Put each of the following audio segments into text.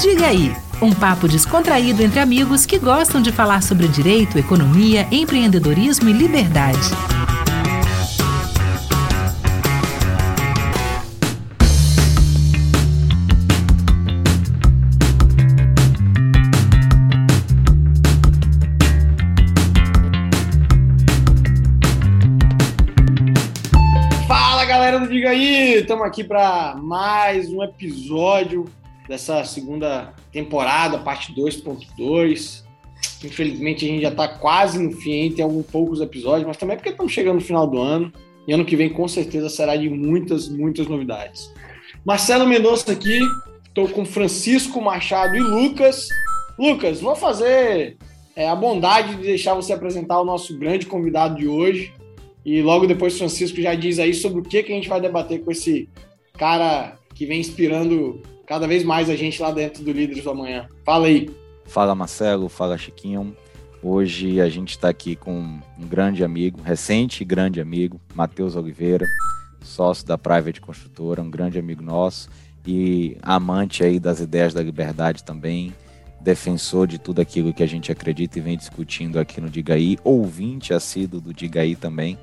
Diga aí, um papo descontraído entre amigos que gostam de falar sobre direito, economia, empreendedorismo e liberdade. Fala galera do Diga aí, estamos aqui para mais um episódio dessa segunda temporada, parte 2.2. Infelizmente a gente já está quase no fim, tem alguns poucos episódios, mas também é porque estamos chegando no final do ano. E ano que vem com certeza será de muitas, muitas novidades. Marcelo Mendonça aqui, estou com Francisco Machado e Lucas. Lucas, vou fazer é, a bondade de deixar você apresentar o nosso grande convidado de hoje. E logo depois Francisco já diz aí sobre o que, que a gente vai debater com esse cara que vem inspirando cada vez mais a gente lá dentro do Líderes do Amanhã. Fala aí. Fala Marcelo, fala Chiquinho. Hoje a gente está aqui com um grande amigo, recente grande amigo, Matheus Oliveira, sócio da Private Construtora, um grande amigo nosso e amante aí das ideias da liberdade também, defensor de tudo aquilo que a gente acredita e vem discutindo aqui no Digaí, ouvinte assíduo do Digaí também,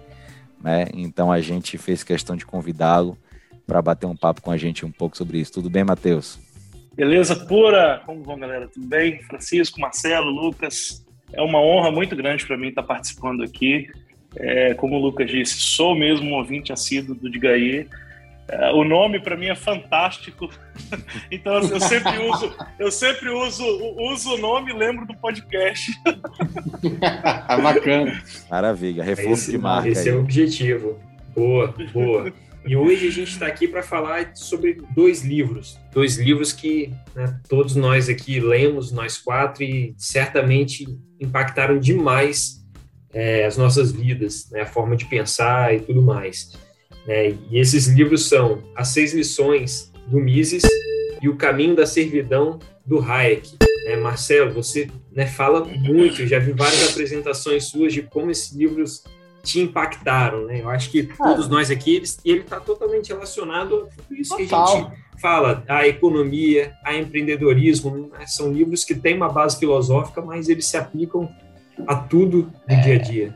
né? Então a gente fez questão de convidá-lo para bater um papo com a gente um pouco sobre isso. Tudo bem, Matheus? Beleza pura? Como vão, galera? Tudo bem? Francisco, Marcelo, Lucas. É uma honra muito grande para mim estar participando aqui. É, como o Lucas disse, sou mesmo um ouvinte assíduo do Digaí. É, o nome para mim é fantástico. então eu sempre uso, eu sempre uso, uso o nome e lembro do podcast. Bacana. Maravilha, reforço esse, de marca. Esse aí. é o objetivo. Boa, boa. E hoje a gente está aqui para falar sobre dois livros. Dois livros que né, todos nós aqui lemos, nós quatro, e certamente impactaram demais é, as nossas vidas, né, a forma de pensar e tudo mais. Né? E esses livros são As Seis Lições do Mises e O Caminho da Servidão do Hayek. Né, Marcelo, você né, fala muito, já vi várias apresentações suas de como esses livros te impactaram, né? Eu acho que todos nós aqui, eles, ele está totalmente relacionado a tudo isso Total. que a gente fala, a economia, a empreendedorismo, né? são livros que têm uma base filosófica, mas eles se aplicam a tudo do dia a dia.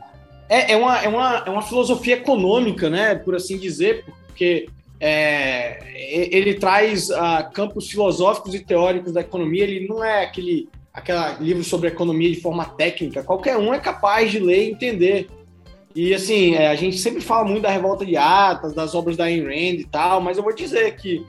É, é, uma, é, uma, é uma filosofia econômica, né? Por assim dizer, porque é, ele traz uh, campos filosóficos e teóricos da economia. Ele não é aquele aquele livro sobre economia de forma técnica. Qualquer um é capaz de ler e entender. E assim, é, a gente sempre fala muito da revolta de Atas, das obras da Ayn Rand e tal, mas eu vou dizer que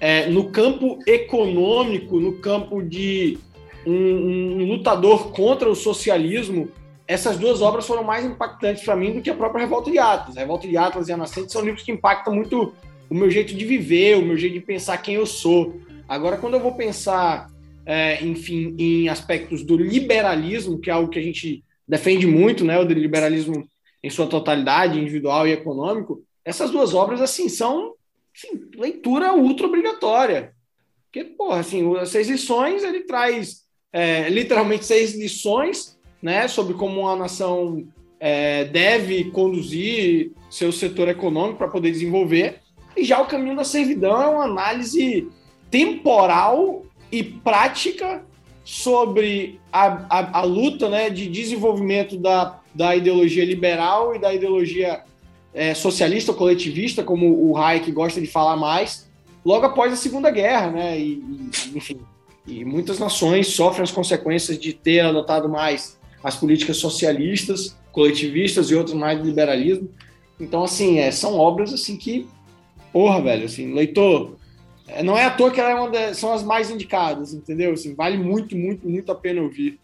é, no campo econômico, no campo de um, um, lutador contra o socialismo, essas duas obras foram mais impactantes para mim do que a própria Revolta de Atlas. A Revolta de Atlas e a Nascente são livros que impactam muito o meu jeito de viver, o meu jeito de pensar quem eu sou. Agora, quando eu vou pensar, é, enfim, em aspectos do liberalismo, que é algo que a gente defende muito, né, o liberalismo em sua totalidade, individual e econômico, essas duas obras, assim, são assim, leitura ultra obrigatória. Porque, porra, assim, as seis lições, ele traz é, literalmente seis lições, né, sobre como uma nação é, deve conduzir seu setor econômico para poder desenvolver. E já o caminho da servidão é uma análise temporal e prática sobre a, a, a luta né, de desenvolvimento da, da ideologia liberal e da ideologia é, socialista ou coletivista, como o Hayek gosta de falar mais, logo após a Segunda Guerra, né? E, e, enfim, e muitas nações sofrem as consequências de ter adotado mais as políticas socialistas, coletivistas e outras mais do liberalismo. Então, assim, é, são obras assim que, porra, velho, assim, leitor, é, não é à toa que ela é uma das, são as mais indicadas, entendeu? Assim, vale muito, muito, muito a pena ouvir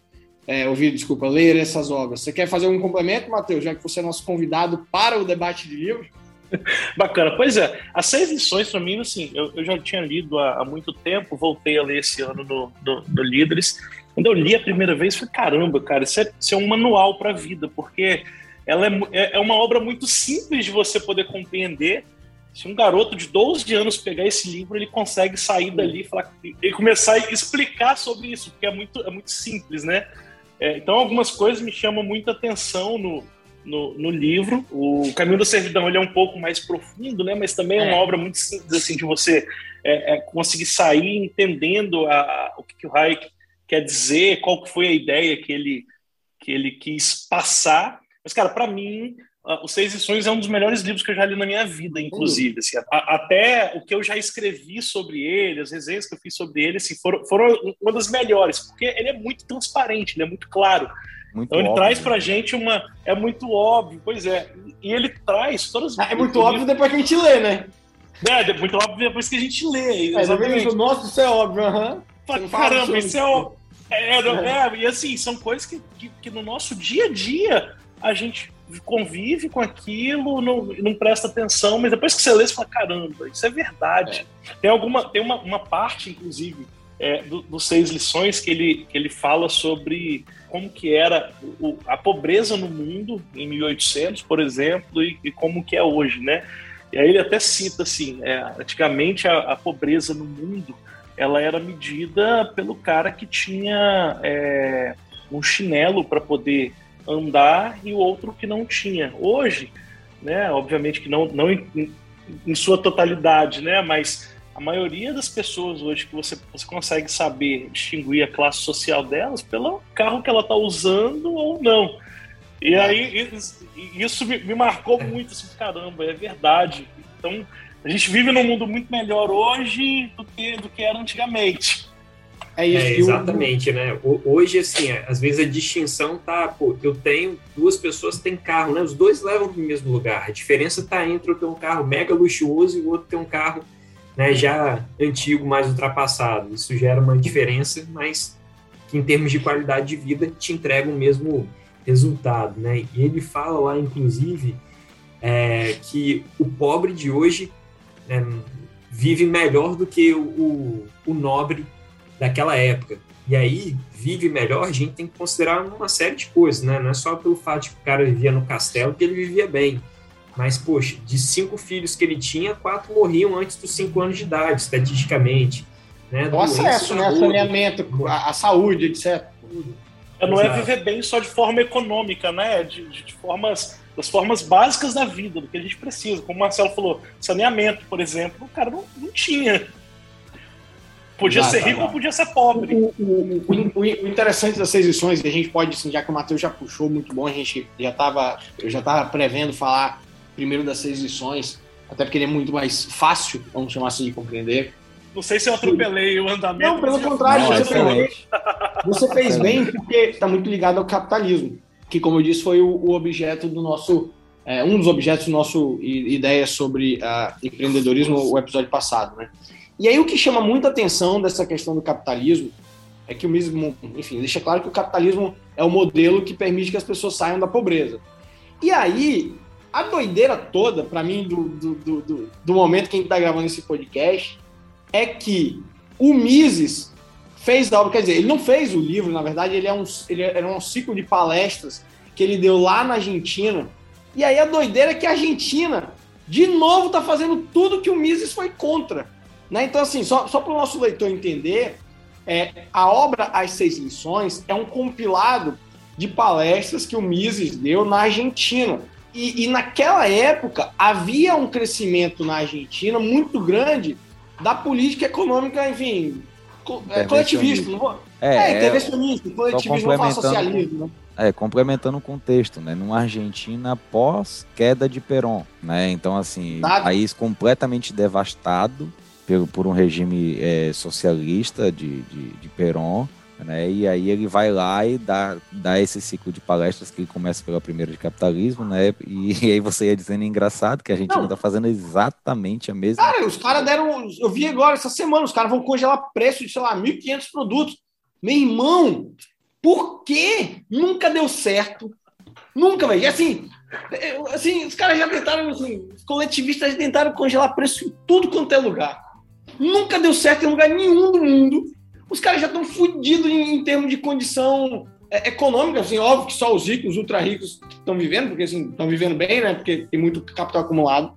é, ouvir, desculpa, ler essas obras. Você quer fazer um complemento, Matheus, já que você é nosso convidado para o debate de livros? Bacana. Pois é, as seis lições, para mim, assim, eu, eu, já tinha lido há, há, muito tempo, voltei a ler esse ano no, no, no Líderes. Quando eu li a primeira vez, falei, caramba, cara, isso é, isso é um manual para a vida, porque ela é, é uma obra muito simples de você poder compreender. Se um garoto de 12 anos pegar esse livro, ele consegue sair dali e, falar, e começar a explicar sobre isso, porque é muito, é muito simples, né? É, então, algumas coisas me chamam muita atenção no, no, no, livro. O Caminho da Servidão ele é um pouco mais profundo, né? mas também é, uma obra muito simples assim, de você é, é conseguir sair entendendo a, o que, que o Hayek quer dizer, qual que foi a ideia que ele, que ele quis passar. Mas, cara, para mim, os Seis Lições é um dos melhores livros que eu já li na minha vida, inclusive. Assim, a, até o que eu já escrevi sobre ele, as resenhas que eu fiz sobre ele, assim, foram, foram uma das melhores, porque ele é muito transparente, ele é muito claro. Muito então ele óbvio, traz pra né? gente uma. É muito óbvio, pois é. E ele traz todas as. É muito óbvio depois que a gente lê, né? É, muito óbvio depois que a gente lê. É, exatamente. Nossa, isso é óbvio, aham. Uhum. Caramba, isso é óbvio. É, é, é, e assim, são coisas que, que, que, no nosso dia a dia a gente convive com aquilo, não, não presta atenção, mas depois que você lê, você fala, caramba, isso é verdade. É. Tem alguma, tem uma, uma parte, inclusive, é, dos do Seis Lições que ele, que ele fala sobre como que era o, a pobreza no mundo em 1800, por exemplo, e, e, como que é hoje, né? E aí ele até cita assim, é, antigamente a, a, pobreza no mundo ela era medida pelo cara que tinha é, um chinelo para poder andar e o outro que não tinha. Hoje, né, obviamente que não, não em, em sua totalidade, né, mas a maioria das pessoas hoje que você, você consegue saber distinguir a classe social delas pelo carro que ela está usando ou não. E é. aí isso me, me marcou muito, assim, caramba, é verdade. Então a gente vive num mundo muito melhor hoje do que, do que era antigamente. É isso. É, exatamente, né? Hoje, assim, é, às vezes a distinção tá, pô, eu tenho duas pessoas que têm carro, né? Os dois levam para o mesmo lugar. A diferença tá entre eu ter um carro mega luxuoso e o outro ter um carro né, já antigo, mais ultrapassado. Isso gera uma diferença, mas que em termos de qualidade de vida te entrega o mesmo resultado, né? E ele fala lá, inclusive, é, que o pobre de hoje é, vive melhor do que o, o, o nobre daquela época. E aí, vive melhor, a gente tem que considerar uma série de coisas, né? Não é só pelo fato de que o cara vivia no castelo que ele vivia bem. Mas, poxa, de cinco filhos que ele tinha, quatro morriam antes dos cinco anos de idade, estatisticamente. Né? O acesso, né? Saneamento, a, a, saúde, etc. É, não é viver bem só de forma econômica, né? De, de, de, formas, das formas básicas da vida, do que a gente precisa. Como o Marcelo falou, saneamento, por exemplo, o cara não, não tinha. Podia ser rico ou podia ser pobre. O, o, o, o, interessante das seis lições, e a gente pode, assim, já que o Matheus já puxou muito bom, a gente já estava, eu já estava prevendo falar primeiro das seis lições, até porque ele é muito mais fácil, vamos chamar assim, de compreender. Não sei se eu atropelei o andamento. Não, pelo contrário, não, você, fez, você fez bem porque está muito ligado ao capitalismo, que, como eu disse, foi o, o objeto do nosso. É, um dos objetos do nosso ideia sobre uh, empreendedorismo, o episódio passado, né? E aí o que chama muita atenção dessa questão do capitalismo é que o mesmo, enfim, deixa claro que o capitalismo é o modelo que permite que as pessoas saiam da pobreza. E aí a doideira toda, para mim, do, do, do, do, momento que a gente tá gravando esse podcast, é que o Mises fez a obra, quer dizer, ele não fez o livro, na verdade, ele é um, ele era um ciclo de palestras que ele deu lá na Argentina. E aí a doideira é que a Argentina, de novo, tá fazendo tudo que o Mises foi contra. Né? Então, assim, só, só para o nosso leitor entender, é, a obra As Seis Lições é um compilado de palestras que o Mises deu na Argentina. E, e, naquela época havia um crescimento na Argentina muito grande da política econômica, enfim, é, coletivista. Não vou... É, é, é intervencionista, coletivismo, não socialismo. Né? É, complementando o contexto, né? Numa Argentina pós queda de Perón, né? Então, assim, Nada. país completamente devastado por, por um regime é, socialista de, de, de Perón, né? E aí ele vai lá e dá, dá esse ciclo de palestras que começa pela primeira de capitalismo, né? E, e aí você ia dizendo engraçado que a gente não tá fazendo exatamente a mesma Cara, os caras deram. Eu vi agora essa semana, os caras vão congelar preço de, sei lá, 1.500 produtos. Meu irmão, por que nunca deu certo? Nunca, velho. E assim, assim, os caras já tentaram, assim, os coletivistas tentaram congelar preço em tudo quanto é lugar. Nunca deu certo em lugar nenhum do mundo os caras já estão fodidos em, em, termos de condição é, econômica, assim, óbvio que só os ricos, os ultra ricos estão vivendo, porque assim, estão vivendo bem, né? Porque tem muito capital acumulado.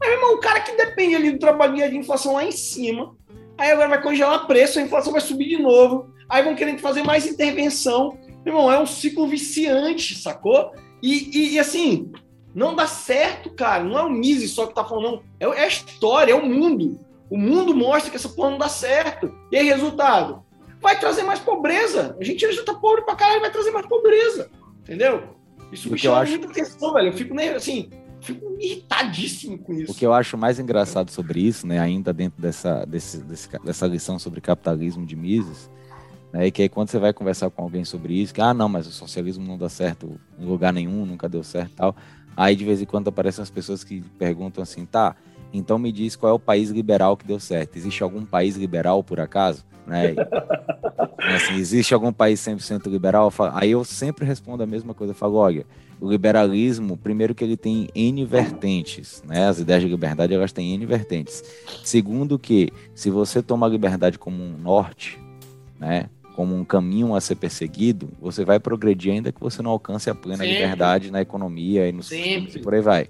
Mas, irmão, o cara que depende ali do trabalho de inflação lá em cima, aí agora vai congelar preço, a inflação vai subir de novo, aí vão querendo fazer mais intervenção. Irmão, é um ciclo viciante, sacou? E, e, e assim, não dá certo, cara. Não é o Mises só que tá falando, não. É, é a história, é o mundo. O mundo mostra que essa porra não dá certo. E aí, resultado? Vai trazer mais pobreza. A gente já tá pobre pra caralho, vai trazer mais pobreza. Entendeu? Isso me chama acho... muita atenção, velho. Eu fico nem assim fico irritadíssimo com isso. O que eu acho mais engraçado sobre isso, né, ainda dentro dessa, desse, dessa lição sobre capitalismo de Mises, né, é que aí quando você vai conversar com alguém sobre isso, que, ah, não, mas o socialismo não dá certo em lugar nenhum, nunca deu certo e tal, aí de vez em quando aparecem as pessoas que perguntam assim, tá, então me diz qual é o país liberal que deu certo. Existe algum país liberal, por acaso? Né? assim, existe algum país 100% liberal? Aí eu sempre respondo a mesma coisa. Eu falo, olha, o liberalismo, primeiro que ele tem N vertentes, né? As ideias de liberdade, elas têm N vertentes. Segundo que, se você toma a liberdade como um norte, né? Como um caminho a ser perseguido, você vai progredir ainda que você não alcance a plena Sempre. liberdade na economia e no sistema, e por aí vai.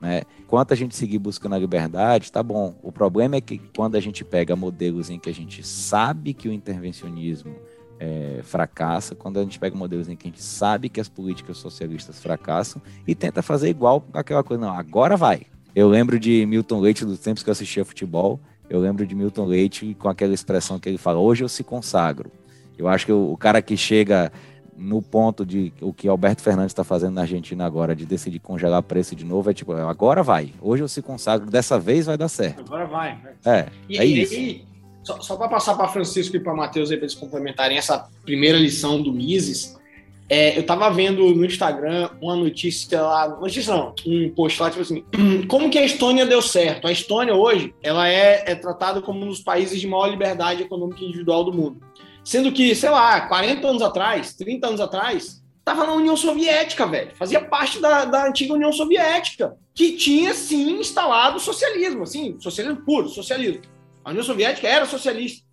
Né? Enquanto a gente seguir buscando a liberdade, tá bom. O problema é que quando a gente pega modelos em que a gente sabe que o intervencionismo é, fracassa, quando a gente pega modelos em que a gente sabe que as políticas socialistas fracassam e tenta fazer igual aquela coisa, não, agora vai. Eu lembro de Milton Leite dos tempos que eu assistia futebol, eu lembro de Milton Leite com aquela expressão que ele fala, hoje eu se consagro. Eu acho que o, o cara que chega no ponto de o que Alberto Fernandes está fazendo na Argentina agora, de decidir congelar preço de novo, é tipo, agora vai. Hoje eu se consagro, dessa vez vai dar certo. Agora vai. Né? É, e, é isso. E, só, só para passar para Francisco e para Matheus aí para eles complementarem essa primeira lição do Mises, é, eu estava vendo no Instagram uma notícia lá, notícia não, um post lá, tipo assim, como que a Estônia deu certo? A Estônia hoje, ela é, é tratada como um dos países de maior liberdade econômica individual do mundo. Sendo que, sei lá, 40 anos atrás, 30 anos atrás, estava na União Soviética, velho. Fazia parte da, da antiga União Soviética, que tinha, sim, instalado socialismo, assim, socialismo puro, socialismo. A União Soviética era socialista.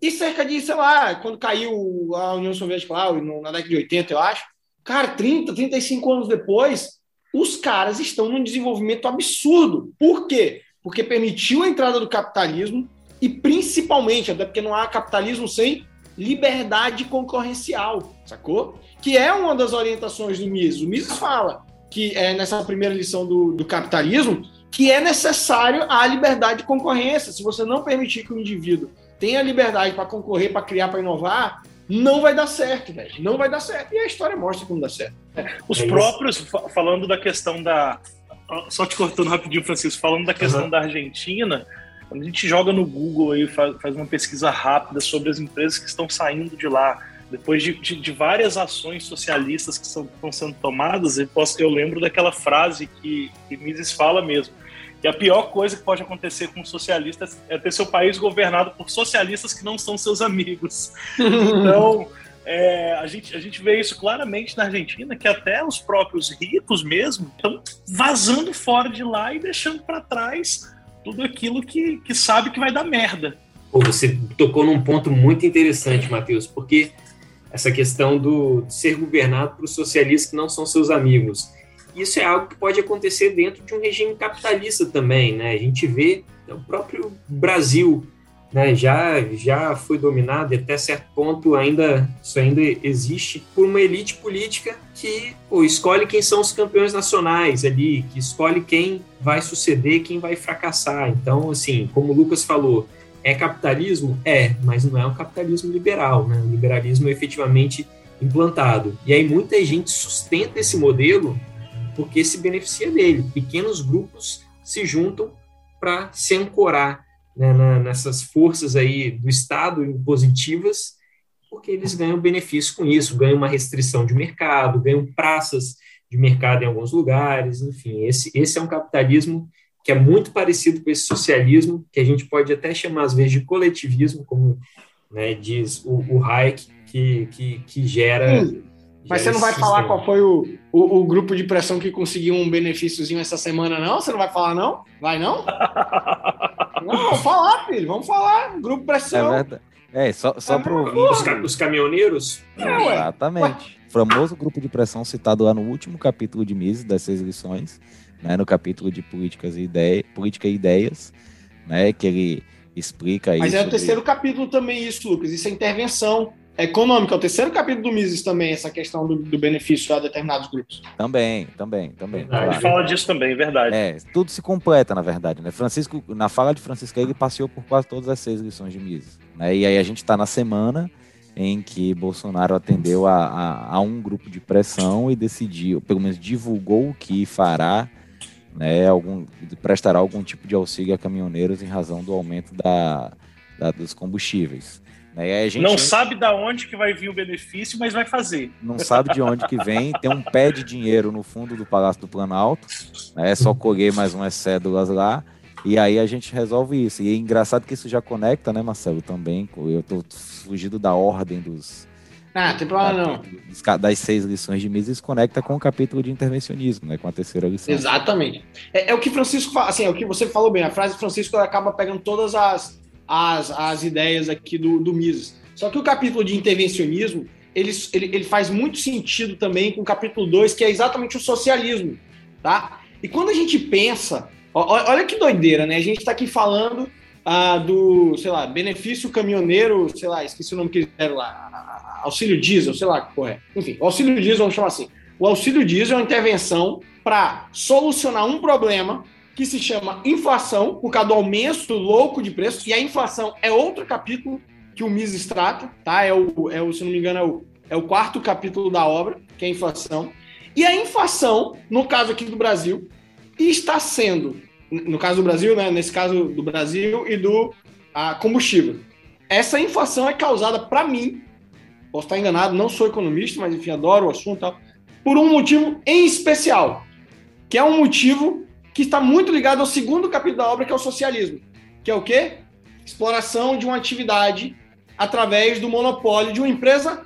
E cerca de, sei lá, quando caiu a União Soviética lá, na década de 80, eu acho, cara, 30, 35 anos depois, os caras estão num desenvolvimento absurdo. Por quê? Porque permitiu a entrada do capitalismo e principalmente, até porque não há capitalismo sem liberdade concorrencial, sacou? Que é uma das orientações do Mises. O Mises fala que é nessa primeira lição do, do capitalismo que é necessário a liberdade de concorrência. Se você não permitir que o indivíduo tenha liberdade para concorrer, para criar, para inovar, não vai dar certo, velho. Não vai dar certo. E a história mostra que não dá certo. É, os é próprios, falando da questão da. Só te cortando rapidinho, Francisco, falando da questão uhum. da Argentina, quando a gente joga no Google aí, faz, uma pesquisa rápida sobre as empresas que estão saindo de lá, depois de, de, de, várias ações socialistas que são, estão sendo tomadas, eu, posso, eu lembro daquela frase que, que Mises fala mesmo, que a pior coisa que pode acontecer com um socialista é ter seu país governado por socialistas que não são seus amigos. Então, é, a, gente, a gente vê isso claramente na Argentina, que até os próprios ricos mesmo estão vazando fora de lá e deixando para trás tudo aquilo que, que sabe que vai dar merda. Pô, você tocou num ponto muito interessante, Matheus, porque essa questão do ser governado por socialistas que não são seus amigos. Isso é algo que pode acontecer dentro de um regime capitalista também, né? A gente vê o próprio Brasil, né? Já já foi dominado e até certo ponto ainda isso ainda existe por uma elite política que pô, escolhe quem são os campeões nacionais ali, que escolhe quem vai suceder, quem vai fracassar. Então, assim, como o Lucas falou, é capitalismo? É, mas não é um capitalismo liberal, né? O liberalismo é efetivamente implantado. E aí muita gente sustenta esse modelo porque se beneficia dele. Pequenos grupos se juntam para se ancorar né, na, nessas forças aí do Estado impositivas, porque eles ganham benefício com isso, ganham uma restrição de mercado, ganham praças de mercado em alguns lugares, enfim, esse, esse é um capitalismo que é muito parecido com esse socialismo, que a gente pode até chamar às vezes de coletivismo, como né, diz o, o Hayek, que, que, que gera. Mas você não vai falar qual foi o, o, o, grupo de pressão que conseguiu um benefíciozinho essa semana, não? Você não vai falar, não? Vai, não? não, vamos falar, filho, vamos falar. Grupo de pressão. É verdade. É, só, só é, pro os, os caminhoneiros? É, Exatamente. Ué. Famoso grupo de pressão citado lá no último capítulo de Mises, das seis lições né, no capítulo de políticas e ideia, política e ideias, né, que ele explica Mas isso. Mas é o terceiro capítulo também isso, Lucas. Isso é intervenção. Econômica. É o terceiro capítulo do Mises também, essa questão do, do benefício a determinados grupos. Também, também, também. A gente fala disso também, verdade. É, tudo se completa, na verdade, né? Francisco, na fala de Francisco, ele passeou por quase todas as seis lições de Mises. Né? E aí a gente está na semana em que Bolsonaro atendeu a, a, a, um grupo de pressão e decidiu, pelo menos divulgou que fará, né, algum, prestará algum tipo de auxílio a caminhoneiros em razão do aumento da, da dos combustíveis. Né? Gente, não sabe da onde que vai vir o benefício, mas vai fazer. Não sabe de onde que vem, tem um pé de dinheiro no fundo do Palácio do Planalto, né, é só colher mais umas cédulas lá, e aí a gente resolve isso. E é engraçado que isso já conecta, né, Marcelo, também. Eu tô fugindo da ordem dos. Ah, tem problema da, não. Das seis lições de Mises conecta com o capítulo de intervencionismo, né? Com a terceira lição. Exatamente. É, é o que Francisco fala, assim, é o que você falou bem. A frase de Francisco acaba pegando todas as, as, as ideias aqui do, do Mises. Só que o capítulo de intervencionismo, ele, ele, ele faz muito sentido também com o capítulo 2, que é exatamente o socialismo, tá? E quando a gente pensa Olha que doideira, né? A gente está aqui falando ah, do, sei lá, benefício caminhoneiro, sei lá, esqueci o nome que eles deram lá, auxílio diesel, sei lá porra é. Enfim, auxílio diesel, vamos chamar assim. O auxílio diesel é uma intervenção para solucionar um problema que se chama inflação, por causa do aumento louco de preços, e a inflação é outro capítulo que o Mises trata, tá? É o, é o se não me engano, é o, é o quarto capítulo da obra, que é a inflação. E a inflação, no caso aqui do Brasil, está sendo no caso do Brasil, né, nesse caso do Brasil e do a, combustível. Essa inflação é causada, para mim, posso estar enganado, não sou economista, mas enfim, adoro o assunto, tal, por um motivo em especial, que é um motivo que está muito ligado ao segundo capítulo da obra, que é o socialismo, que é o quê? Exploração de uma atividade através do monopólio de uma empresa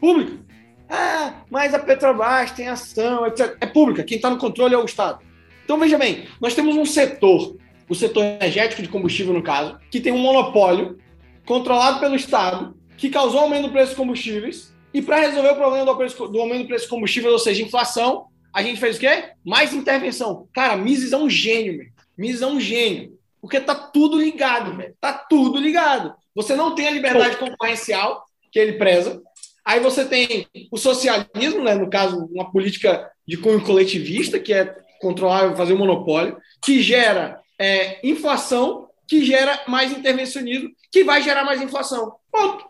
pública. Ah, mas a Petrobras tem ação, etc. É pública, quem está no controle é o Estado. Então, veja bem, nós temos um setor, o setor energético de combustível, no caso, que tem um monopólio controlado pelo Estado, que causou aumento do preço dos combustíveis, e para resolver o problema do, aumento do preço do combustível, ou seja, inflação, a gente fez o quê? Mais intervenção. Cara, Mises é um gênio, velho. Mises é um gênio. Porque tá tudo ligado. Tá tudo ligado. Você não tem a liberdade concorrencial que ele preza. Aí você tem o socialismo, né? no caso, uma política de cunho coletivista, que é controlar, fazer um monopólio, que gera é, inflação, que gera mais intervencionismo, que vai gerar mais inflação. Ponto.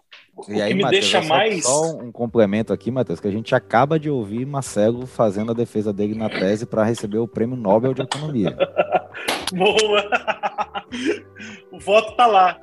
E aí, me deixa mais. Só um complemento aqui, Matheus, que a gente acaba de ouvir Marcelo fazendo a defesa dele na tese para receber o prêmio Nobel de Economia. Boa! o voto tá lá.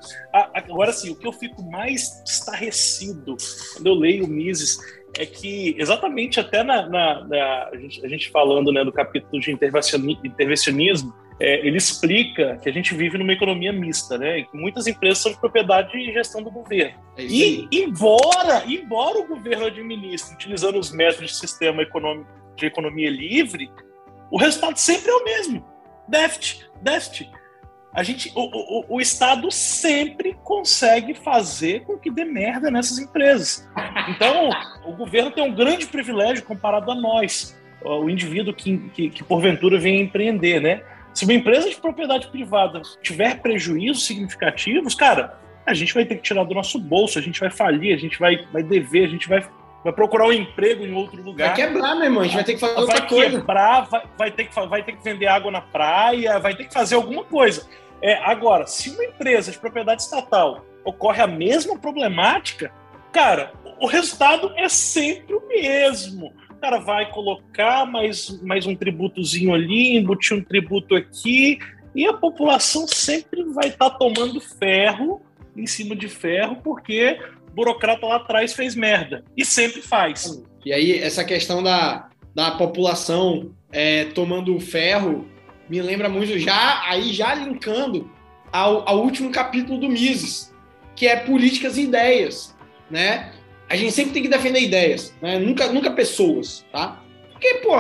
Agora sim, o que eu fico mais estarrecido quando eu leio o Mises é que exatamente até na, na, na a, gente, a, gente, falando né, do capítulo de intervencionismo, é, ele explica que a gente vive numa economia mista, né? E que muitas empresas são de propriedade e gestão do governo. É e embora, embora o governo administre utilizando os métodos de sistema econômico de economia livre, o resultado sempre é o mesmo: déficit, déficit a gente, o, o, o, Estado sempre consegue fazer com que dê merda nessas empresas. Então, o governo tem um grande privilégio comparado a nós, o indivíduo que, que, que porventura vem empreender, né? Se uma empresa de propriedade privada tiver prejuízos significativos, cara, a gente vai ter que tirar do nosso bolso, a gente vai falir, a gente vai, vai dever, a gente vai vai procurar um emprego em outro lugar. Vai quebrar, meu irmão, a gente vai ter que fazer vai outra coisa. Vai quebrar, vai, vai, ter que, vai ter que vender água na praia, vai ter que fazer alguma coisa. É, agora, se uma empresa de propriedade estatal ocorre a mesma problemática, cara, o resultado é sempre o mesmo. Cara vai colocar mais, mais um tributozinho ali, embutir um tributo aqui, e a população sempre vai estar tá tomando ferro em cima de ferro, porque o burocrata lá atrás fez merda. E sempre faz. E aí, essa questão da, da população é, tomando ferro me lembra muito, já aí já linkando ao, ao último capítulo do Mises, que é políticas e ideias, né? A gente sempre tem que defender ideias, né? Nunca, nunca pessoas, tá? Porque, pô,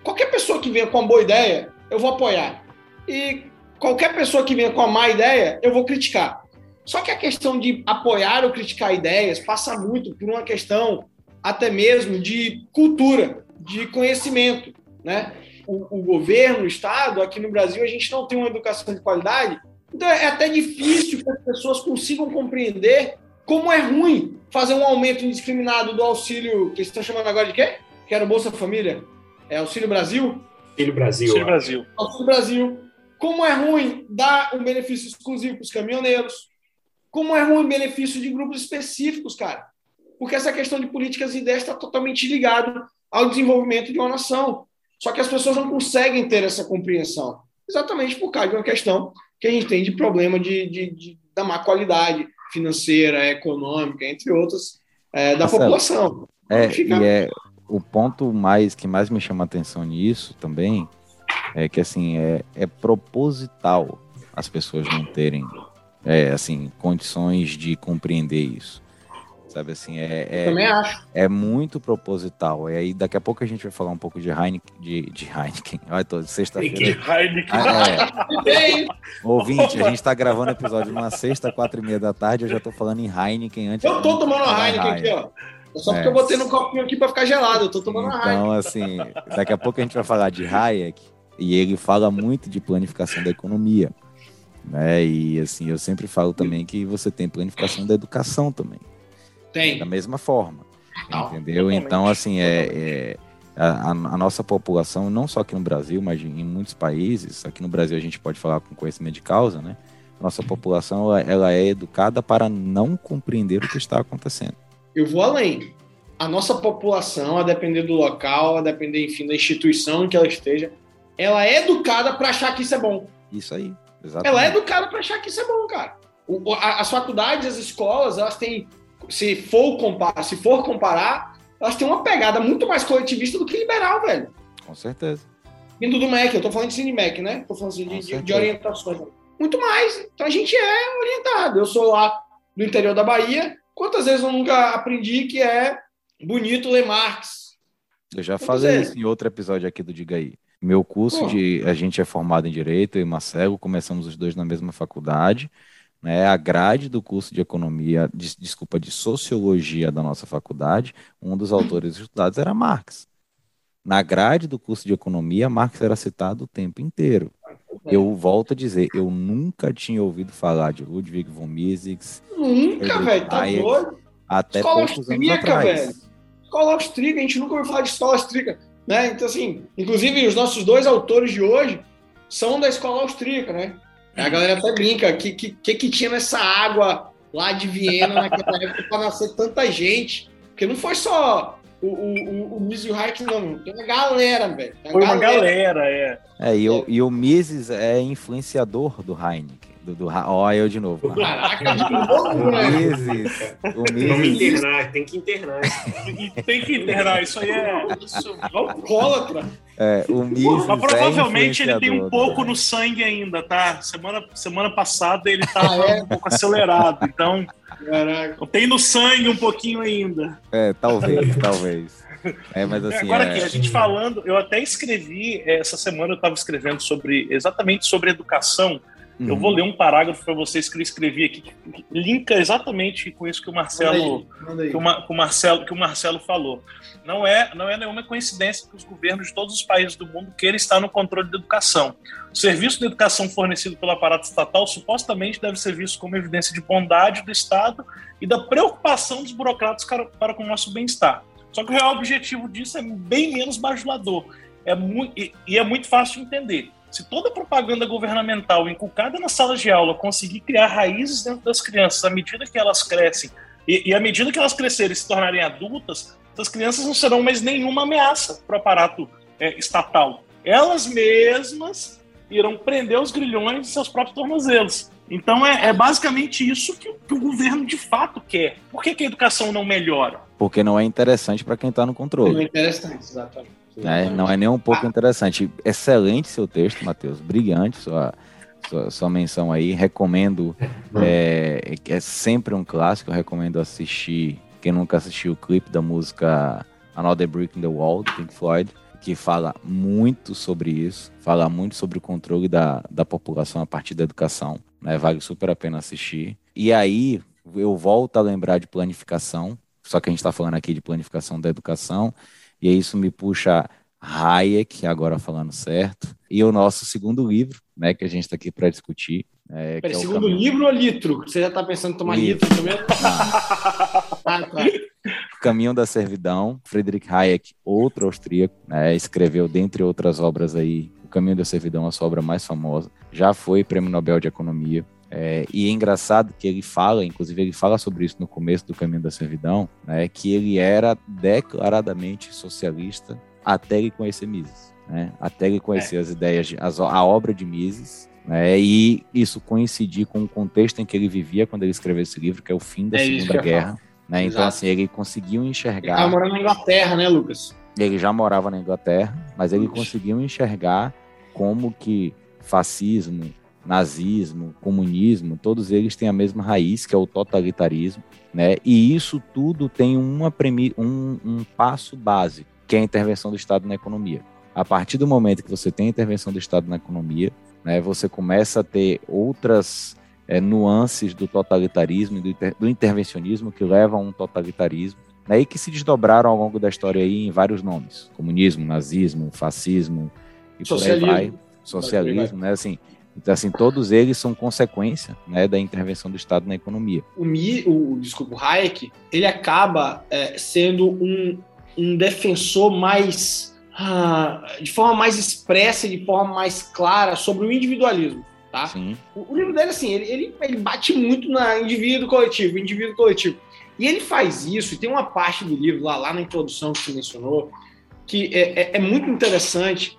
qualquer pessoa que venha com uma boa ideia, eu vou apoiar. E qualquer pessoa que venha com uma má ideia, eu vou criticar. Só que a questão de apoiar ou criticar ideias passa muito por uma questão até mesmo de cultura, de conhecimento, né? o, o, governo, o Estado, aqui no Brasil, a gente não tem uma educação de qualidade, então é até difícil que as pessoas consigam compreender como é ruim fazer um aumento indiscriminado do auxílio, que vocês estão chamando agora de quê? Que era o Bolsa Família? É Auxílio Brasil? Auxílio Brasil. Auxílio Brasil. Auxílio Brasil. Como é ruim dar um benefício exclusivo para os caminhoneiros. Como é ruim benefício de grupos específicos, cara. Porque essa questão de políticas e ideias está totalmente ligado ao desenvolvimento de uma nação. Só que as pessoas não conseguem ter essa compreensão. Exatamente por causa de uma questão que a gente tem de problema de, de, de da má qualidade financeira, econômica, entre outras, é, da Marcelo, população. É, Fica- e é o ponto mais que mais me chama a atenção nisso também é que assim é, é proposital as pessoas não terem é, assim condições de compreender isso. Sabe assim, é, é, Também acho. é muito proposital. E aí daqui a pouco a gente vai falar um pouco de Heineken, de, de Heineken. Olha, tô sexta-feira. Heineken. Ah, é. Ouvinte, a gente tá gravando o episódio numa sexta, quatro e meia da tarde. Eu já tô falando em Heineken antes. eu tô tomando falar em Heineken aqui, ó. É Só porque É. eu botei no copinho aqui para ficar gelado. Eu tô tomando uma Heineken. Então, assim, daqui a pouco a gente vai falar de Hayek e ele fala muito de planificação da economia. Né? E assim, eu sempre falo também que você tem planificação da educação também, Tem. da mesma forma. Não, Entendeu? totalmente, Então, assim, é, é- a, a- nossa população, não só aqui no Brasil, mas em muitos países, aqui no Brasil a gente pode falar com conhecimento de causa, né? Nossa população ela, é educada para não compreender o que está acontecendo. Eu vou além. A nossa população, a depender do local, a depender, enfim, da instituição em que ela esteja, ela é educada para achar que isso é bom. Isso aí, exatamente. Ela é educada para achar que isso é bom, cara. O- a- as faculdades, as escolas, elas têm, se for comparar, se for comparar, elas têm uma pegada muito mais coletivista do que liberal, velho. Com certeza. Vindo do MEC, eu tô falando de Cine MEC, né? Tô falando assim, de, de, de orientações. Muito mais. Então a gente é orientado. Eu sou lá no interior da Bahia. Quantas vezes eu nunca aprendi que é bonito ler Marx? Eu já falei isso em outro episódio aqui do Diga aí. Meu curso Pô. de. A gente é formado em Direito, eu e Marcelo, começamos os dois na mesma faculdade. Né? A grade do curso de Economia, des- desculpa, de Sociologia da nossa faculdade, um dos autores estudados era Marx. Na grade do curso de Economia, Marx era citado o tempo inteiro. É. Eu volto a dizer, eu nunca tinha ouvido falar de Ludwig von Mises, Nunca, velho. Tá doido. até Escola poucos anos austríaca, atrás. velho. Escola austríaca, a gente nunca ouviu falar de escola austríaca. Né? Então, assim, inclusive os nossos dois autores de hoje são da escola austríaca, né? A galera até brinca, que que, que, que tinha nessa água lá de Viena naquela época para nascer tanta gente? Porque não foi só o, o, o, o Mises e o Hayek, não. Tem uma galera, velho. Foi uma galera, é. É, e, o, e o Mises é influenciador do Heineken. Do, do, eu de novo. Caraca, de novo, O né? Mises. O Mises. internar, tem que internar. Tem que internar, isso aí é. Alcoólatra. É, o Mises Mas provavelmente é ele tem um pouco no Heineken. sangue ainda, tá? Semana, semana passada ele Ah, tava é? um pouco acelerado, então Caraca. tem no sangue um pouquinho ainda. É, talvez, talvez. É, mas assim, Agora é, aqui, a gente falando, eu até escrevi, eh, essa semana eu estava escrevendo sobre exatamente sobre educação. Eu uhum. vou ler um parágrafo para vocês que eu escrevi aqui, que linka exatamente com isso que o Marcelo. Manda aí. que o, que o Marcelo que o Marcelo falou. Não é, não é nenhuma coincidência que os governos de todos os países do mundo queiram estar no controle da educação. O serviço de educação fornecido pelo aparato estatal supostamente deve ser visto como evidência de bondade do Estado e da preocupação dos burocratas para, para com o nosso bem-estar. Só que o real objetivo disso é bem menos bajulador. É muito, e, e é muito fácil de entender. Se toda propaganda governamental inculcada na sala de aula conseguir criar raízes dentro das crianças à medida que elas crescem e, e à medida que elas crescerem e se tornarem adultas, essas crianças não serão mais nenhuma ameaça para o aparato é, estatal. Elas mesmas irão prender os grilhões de seus próprios tornozelos. Então é, é basicamente isso que, o- que o governo de fato quer. Por que, que a educação não melhora? porque não é interessante para quem está no Não controle. é interessante, exatamente. Né? Não é nem um pouco interessante. Excelente seu texto, Matheus. Brilhante sua, sua, sua menção aí. Recomendo. É, é sempre um clássico. Eu recomendo assistir. Quem nunca assistiu o clipe da música Another Brick in the Wall, do Pink Floyd, que fala muito sobre isso. Fala muito sobre o controle da, da população a partir da educação. Né? Vale super a pena assistir. E aí, eu volto a lembrar de planificação. Só que a gente está falando aqui de planificação da educação. E isso me puxa Hayek, agora falando certo, e o nosso segundo livro, né, que a gente está aqui para discutir. É, Pera, é segundo caminho... livro ou litro? Você já está pensando em tomar litro, litro também? Ah. tá. Caminho da Servidão, Friedrich Hayek, outro austríaco, né, escreveu, dentre outras obras aí, O Caminho da Servidão, a sua obra mais famosa, já foi Prêmio Nobel de Economia, é, e é engraçado que ele fala, inclusive ele fala sobre isso no começo do Caminho da Servidão, né, que ele era declaradamente socialista até ele conhecer Mises, né, até ele conhecer é. as ideias, as, a obra de Mises, né, e isso coincidir com o contexto em que ele vivia quando ele escreveu esse livro, que é o fim da é Segunda Guerra. Né, então, assim, ele conseguiu enxergar. Ele morando na Inglaterra, né, Lucas? Ele já morava na Inglaterra, mas ele conseguiu enxergar como que fascismo, nazismo, comunismo, todos eles têm a mesma raiz, que é o totalitarismo, né? E isso tudo tem uma premi um, um passo básico, que é a intervenção do Estado na economia. A partir do momento que você tem a intervenção do Estado na economia, né, você começa a ter outras é, nuances do totalitarismo e do, do, intervencionismo que levam a um totalitarismo, né, e que se desdobraram ao longo da história aí em vários nomes: comunismo, nazismo, fascismo e Socialismo. por aí vai. Socialismo, né? Assim, então, assim, todos eles são consequência né, da intervenção do Estado na economia. O, Mi, o, desculpa, o Hayek, ele acaba é, sendo um, um defensor mais, ah, de forma mais expressa, de forma mais clara sobre o individualismo. Tá? Sim. O, o livro dele, assim, ele, ele, ele bate muito na indivíduo coletivo, indivíduo coletivo. E ele faz isso, e tem uma parte do livro lá, lá na introdução que você mencionou, que é, é, é muito interessante,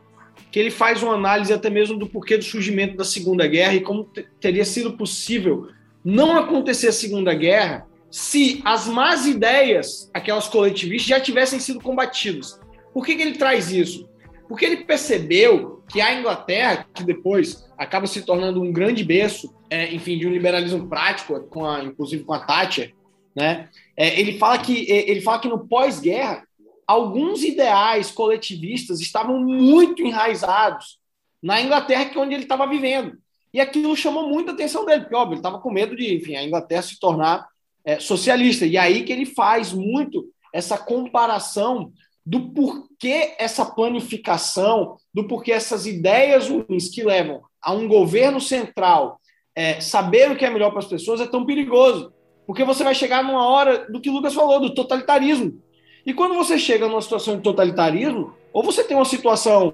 que ele faz uma análise até mesmo do porquê do surgimento da Segunda Guerra e como teria sido possível não acontecer a Segunda Guerra se as más ideias, aquelas coletivistas, já tivessem sido combatidas. Por que, que ele traz isso? Porque ele percebeu que a Inglaterra, que depois acaba se tornando um grande berço, é, enfim, de um liberalismo prático, com a, inclusive com a Thatcher, né? É, ele fala que ele fala que no pós-guerra alguns ideais coletivistas estavam muito enraizados na Inglaterra, que é onde ele estava vivendo. E aquilo chamou muita atenção dele, porque, óbvio, ele estava com medo de, enfim, a Inglaterra se tornar é, socialista. E aí que ele faz muito essa comparação do porquê essa planificação, do porquê essas ideias ruins que levam a um governo central é, saber o que é melhor para as pessoas é tão perigoso. Porque você vai chegar numa hora do que o Lucas falou, do totalitarismo. E quando você chega numa situação de totalitarismo, ou você tem uma situação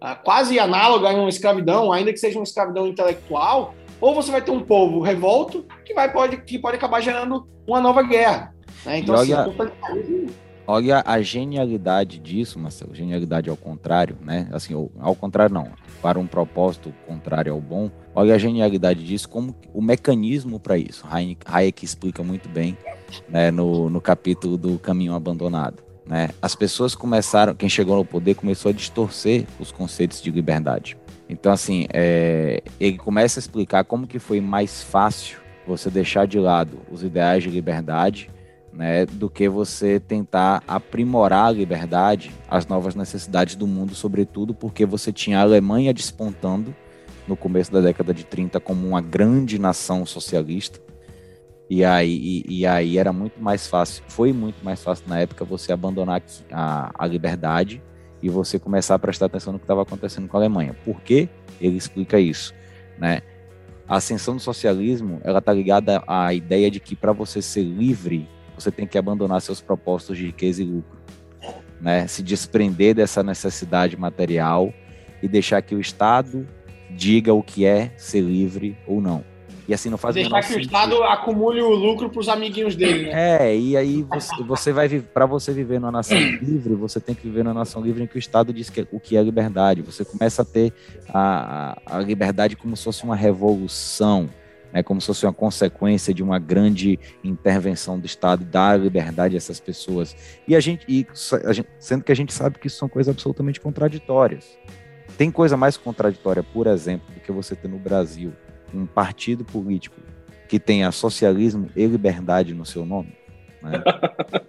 ah, quase análoga a uma escravidão, ainda que seja uma escravidão intelectual, ou você vai ter um povo revolto que, vai, pode, que pode acabar gerando uma nova guerra. Né? Então, assim, olha, olha a genialidade disso, Marcelo, genialidade ao contrário, né? Assim, ao contrário não, para um propósito contrário ao bom, olha a genialidade disso, como o mecanismo para isso. Hayek, Hayek explica muito bem né, no, no capítulo do Caminho Abandonado. Né? As pessoas começaram, quem chegou no poder começou a distorcer os conceitos de liberdade. Então, assim, é, ele começa a explicar como que foi mais fácil você deixar de lado os ideais de liberdade né, do que você tentar aprimorar a liberdade às novas necessidades do mundo, sobretudo porque você tinha a Alemanha despontando no começo da década de 30 como uma grande nação socialista, e aí, e, e, aí era muito mais fácil, foi muito mais fácil na época você abandonar a, a liberdade e você começar a prestar atenção no que estava acontecendo com a Alemanha. Por que ele explica isso? Né? A ascensão do socialismo ela está ligada à ideia de que para você ser livre, você tem que abandonar seus propósitos de riqueza e lucro. Né? Se desprender dessa necessidade material e deixar que o Estado diga o que é ser livre ou não. E assim não faz Deixar que o Estado acumule o lucro para os amiguinhos dele, né? É, e aí você, você vai para você viver numa nação livre, você tem que viver numa nação livre em que o Estado diz que, o que é liberdade. Você começa a ter a, a, a liberdade como se fosse uma revolução, né, como se fosse uma consequência de uma grande intervenção do Estado dar liberdade a essas pessoas. E a gente, e a gente, sendo que a gente sabe que isso são coisas absolutamente contraditórias. Tem coisa mais contraditória, por exemplo, do que você ter no Brasil um partido político que tenha socialismo e liberdade no seu nome. Né?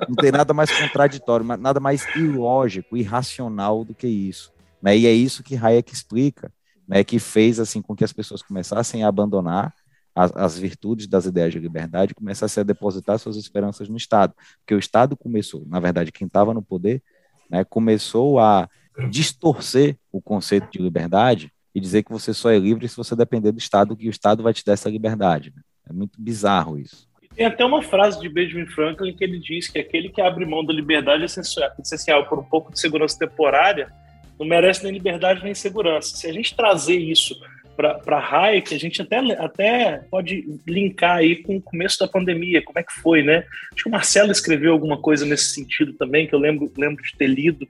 Não tem nada mais contraditório, nada mais ilógico, irracional do que isso. Né? E é isso que Hayek explica, né? que fez assim com que as pessoas começassem a abandonar as, as virtudes das ideias de liberdade, começassem a depositar suas esperanças no Estado, porque o Estado começou, na verdade, quem estava no poder, né, começou a distorcer o conceito de liberdade e dizer que você só é livre se você depender do Estado, que o Estado vai te dar essa liberdade. Né? É muito bizarro isso. Tem até uma frase de Benjamin Franklin que ele diz que aquele que abre mão da liberdade essencial por um pouco de segurança temporária não merece nem liberdade nem segurança. Se a gente trazer isso para Hayek, a gente até, até pode linkar aí com o começo da pandemia, como é que foi, né? Acho que o Marcelo escreveu alguma coisa nesse sentido também, que eu lembro, lembro de ter lido,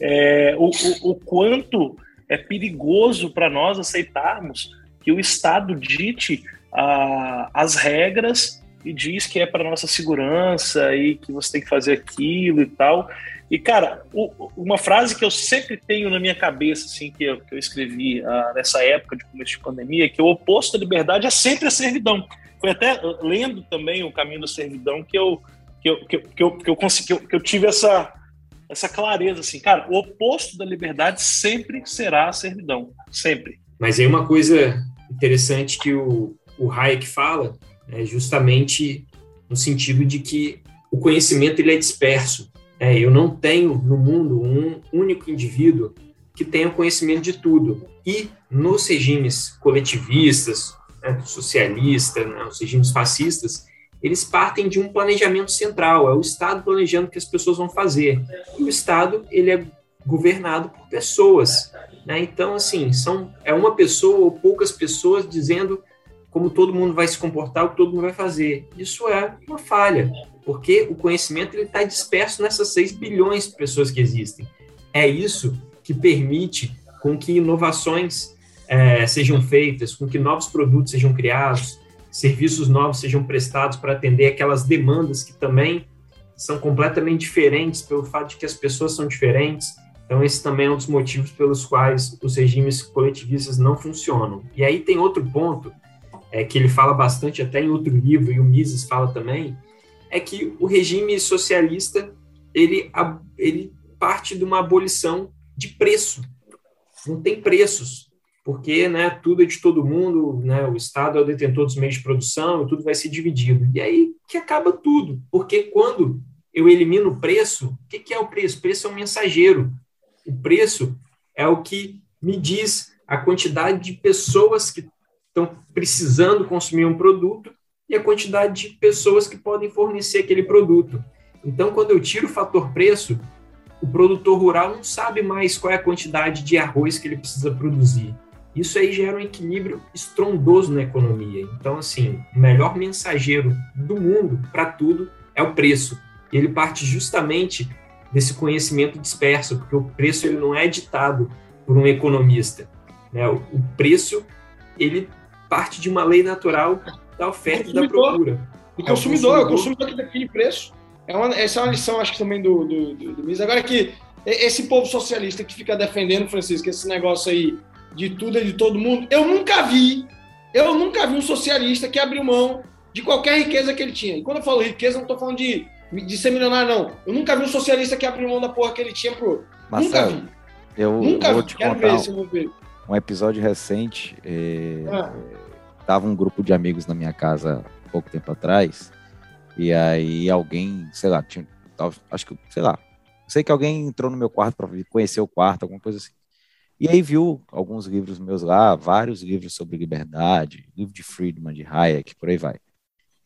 é, o, o, o quanto é perigoso para nós aceitarmos que o Estado dite ah, as regras e diz que é para nossa segurança e que você tem que fazer aquilo e tal. E, cara, o, uma frase que eu sempre tenho na minha cabeça, assim, que eu, que eu escrevi uh, nessa época de começo de pandemia, é que o oposto da liberdade é sempre a servidão. Foi até lendo também o Caminho da Servidão que eu, que eu, que eu, que eu, que eu, consegui, que eu tive essa, essa clareza, assim, cara, o oposto da liberdade sempre será a servidão, sempre. Mas aí uma coisa interessante que o, o Hayek fala é justamente no sentido de que o conhecimento ele é disperso. É, eu não tenho no mundo um único indivíduo que tenha conhecimento de tudo. E nos regimes coletivistas, né, socialistas, né, os regimes fascistas, eles partem de um planejamento central, é o Estado planejando o que as pessoas vão fazer. E o Estado, ele é governado por pessoas. Né? Então, assim, são, é uma pessoa ou poucas pessoas dizendo como todo mundo vai se comportar, o que todo mundo vai fazer. Isso é uma falha porque o conhecimento está disperso nessas 6 bilhões de pessoas que existem. É isso que permite com que inovações é, sejam feitas, com que novos produtos sejam criados, serviços novos sejam prestados para atender aquelas demandas que também são completamente diferentes pelo fato de que as pessoas são diferentes. Então, esse também é um dos motivos pelos quais os regimes coletivistas não funcionam. E aí tem outro ponto é, que ele fala bastante até em outro livro, e o Mises fala também, é que o regime socialista ele, ele parte de uma abolição de preço. Não tem preços, porque né, tudo é de todo mundo, né, o Estado é o detentor dos meios de produção, tudo vai ser dividido. E aí que acaba tudo, porque quando eu elimino o preço, o que, que é o preço? O preço é um mensageiro. O preço é o que me diz a quantidade de pessoas que estão precisando consumir um produto e a quantidade de pessoas que podem fornecer aquele produto. Então, quando eu tiro o fator preço, o produtor rural não sabe mais qual é a quantidade de arroz que ele precisa produzir. Isso aí gera um equilíbrio estrondoso na economia. Então, assim, o melhor mensageiro do mundo para tudo é o preço. E ele parte justamente desse conhecimento disperso, porque o preço ele não é ditado por um economista. Né? O preço ele parte de uma lei natural da oferta e da procura. O consumidor, é o consumidor, o consumidor que define preço. É uma, essa é uma lição, acho que também do, do, do, do Mises. Agora que esse povo socialista que fica defendendo, Francisco, esse negócio aí de tudo e de todo mundo, eu nunca vi, eu nunca vi um socialista que abriu mão de qualquer riqueza que ele tinha. E quando eu falo riqueza, não estou falando de, de ser milionário, não. Eu nunca vi um socialista que abriu mão da porra que ele tinha pro. Marcelo, nunca vi. Eu nunca vou vi. te Quero contar ver se eu vou ver. um episódio recente. É, Ah. Tava um grupo de amigos na minha casa pouco tempo atrás, e aí alguém, sei lá, tinha, acho que, sei lá, sei que alguém entrou no meu quarto para conhecer o quarto, alguma coisa assim. E aí viu alguns livros meus lá, vários livros sobre liberdade, livro de Friedman, de Hayek, por aí vai.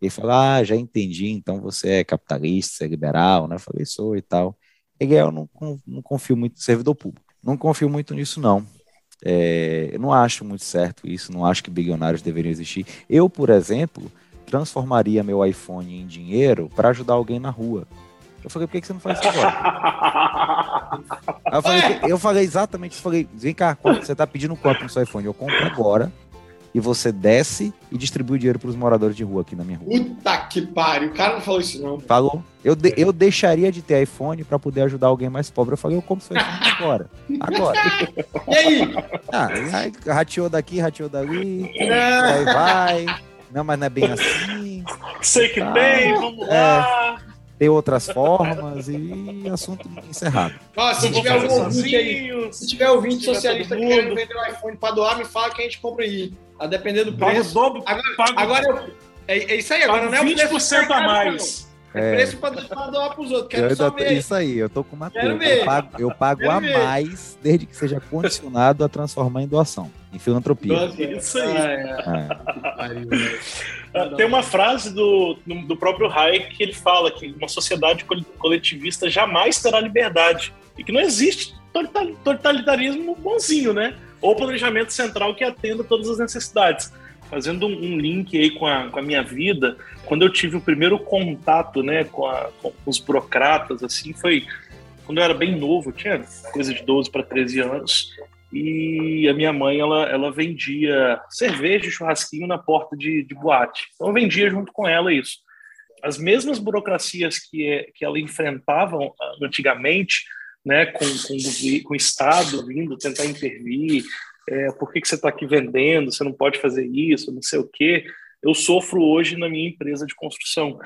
Ele falou, ah, já entendi, então você é capitalista, você é liberal, né? Eu falei, sou e tal. E aí eu não, não confio muito no servidor público. Não confio muito nisso, não. É, eu não acho muito certo isso, não acho que bilionários deveriam existir. Eu, por exemplo, transformaria meu iPhone em dinheiro para ajudar alguém na rua. Eu falei, por que você não faz isso agora? Eu, falei, eu falei exatamente isso. Falei, vem cá, você tá pedindo quanto no seu iPhone? Eu compro agora e você desce e distribui o dinheiro para os moradores de rua aqui na minha rua. Puta que pariu. O cara não falou isso, não. Falou. Eu, de- eu deixaria de ter iPhone para poder ajudar alguém mais pobre. Eu falei, eu compro seu iPhone agora. Agora. E aí? Ah, aí rateou daqui, rateou dali, É. aí vai. Não, mas não é bem assim. Sei que Ah, tem, vamos é. lá. Tem outras formas e assunto encerrado. Ó, se Eu tiver fazer algum ouvinte se tiver ouvinte socialista querendo vender o iPhone para doar, me fala que a gente compra aí. A depender do preço. dobro, Agora, pago, agora eu- é, é isso aí, agora não é o preço 20% que tá a mais. É, preço pra, pra doar pros outros. Quero só ver. Isso aí, eu tô com uma coisa. Eu pago, eu pago a ver. mais desde que seja condicionado a transformar em doação, em filantropia. Nossa, isso aí. Ah, é. Tem uma frase do, do próprio Hayek que ele fala que uma sociedade coletivista jamais terá liberdade. E que não existe totalitarismo bonzinho, né? Ou planejamento central que atenda todas as necessidades. Fazendo um, link aí com a, com a minha vida, quando eu tive o primeiro contato, né, com, a, com os burocratas, assim, foi quando eu era bem novo, tinha coisa de 12 para 13 anos, e a minha mãe, ela, ela vendia cerveja e churrasquinho na porta de, de boate. Então eu vendia junto com ela isso. As mesmas burocracias que, que ela enfrentava ah, antigamente, né, com, com, com o Estado vindo tentar intervir, é, por que, que você está aqui vendendo, você não pode fazer isso, não sei o quê. Eu sofro hoje na minha empresa de construção,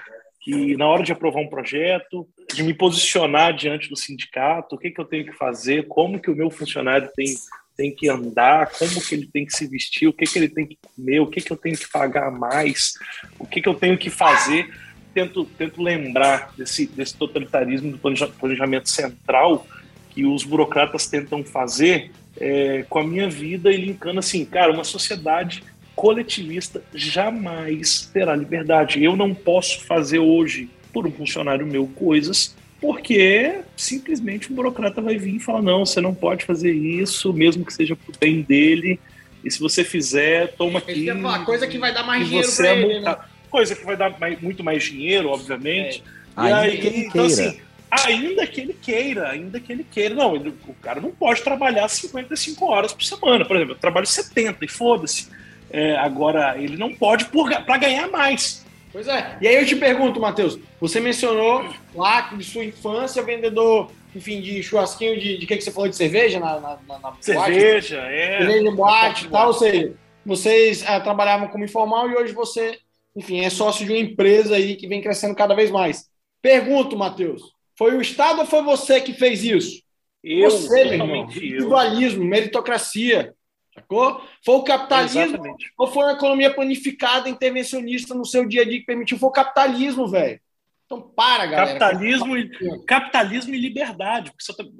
que na hora de aprovar um projeto, de me posicionar diante do sindicato, o que, que eu tenho que fazer, como que o meu funcionário tem, tem que andar, como que ele tem que se vestir, o que, que ele tem que comer, o que, que eu tenho que pagar mais, o que, que eu tenho que fazer. Tento, tento lembrar desse, desse totalitarismo do planejamento central que os burocratas tentam fazer é, com a minha vida e linkando assim, cara, uma sociedade coletivista jamais terá liberdade. Eu não posso fazer hoje por um funcionário meu coisas porque simplesmente o burocrata vai vir e falar não, você não pode fazer isso, mesmo que seja pro bem dele. E se você fizer, toma aqui. Uma coisa que vai dar mais dinheiro para é ele, né? Coisa que vai dar mais, muito mais dinheiro, obviamente. É. E aí, então assim, Ainda que ele queira, ainda que ele queira. Não, ele, o cara não pode trabalhar 55 horas por semana. Por exemplo, eu trabalho 70 e foda-se. É, agora, ele não pode para ganhar mais. Pois é. E aí eu te pergunto, Matheus, você mencionou lá de sua infância, vendedor, enfim, de churrasquinho de, de que, que você falou de cerveja na, na, na Cerveja, boate, é. Cerveja, boate e tal, ou seja, vocês é, trabalhavam como informal e hoje você, enfim, é sócio de uma empresa aí que vem crescendo cada vez mais. Pergunto, Matheus, foi o Estado ou foi você que fez isso? Eu, você, meu irmão. Individualismo, meritocracia. Sacou? Foi o capitalismo Exatamente. ou foi uma economia planificada, intervencionista no seu dia a dia que permitiu? Foi o capitalismo, velho. Então para, galera. Capitalismo, e, capitalismo e liberdade.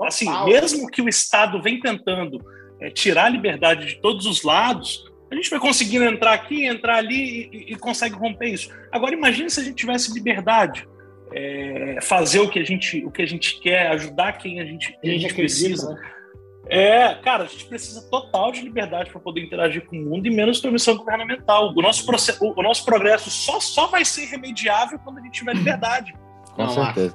Assim, mesmo que o Estado vem tentando é, tirar a liberdade de todos os lados, a gente vai conseguindo entrar aqui, entrar ali e, e consegue romper isso. Agora imagine se a gente tivesse liberdade é, fazer o que a gente o que a gente quer, ajudar quem a gente, a gente precisa. Né? É, cara, a gente precisa total de liberdade para poder interagir com o mundo e menos permissão governamental. O nosso, processo, o, nosso progresso só, só vai ser remediável quando a gente tiver liberdade. Com Não, certeza.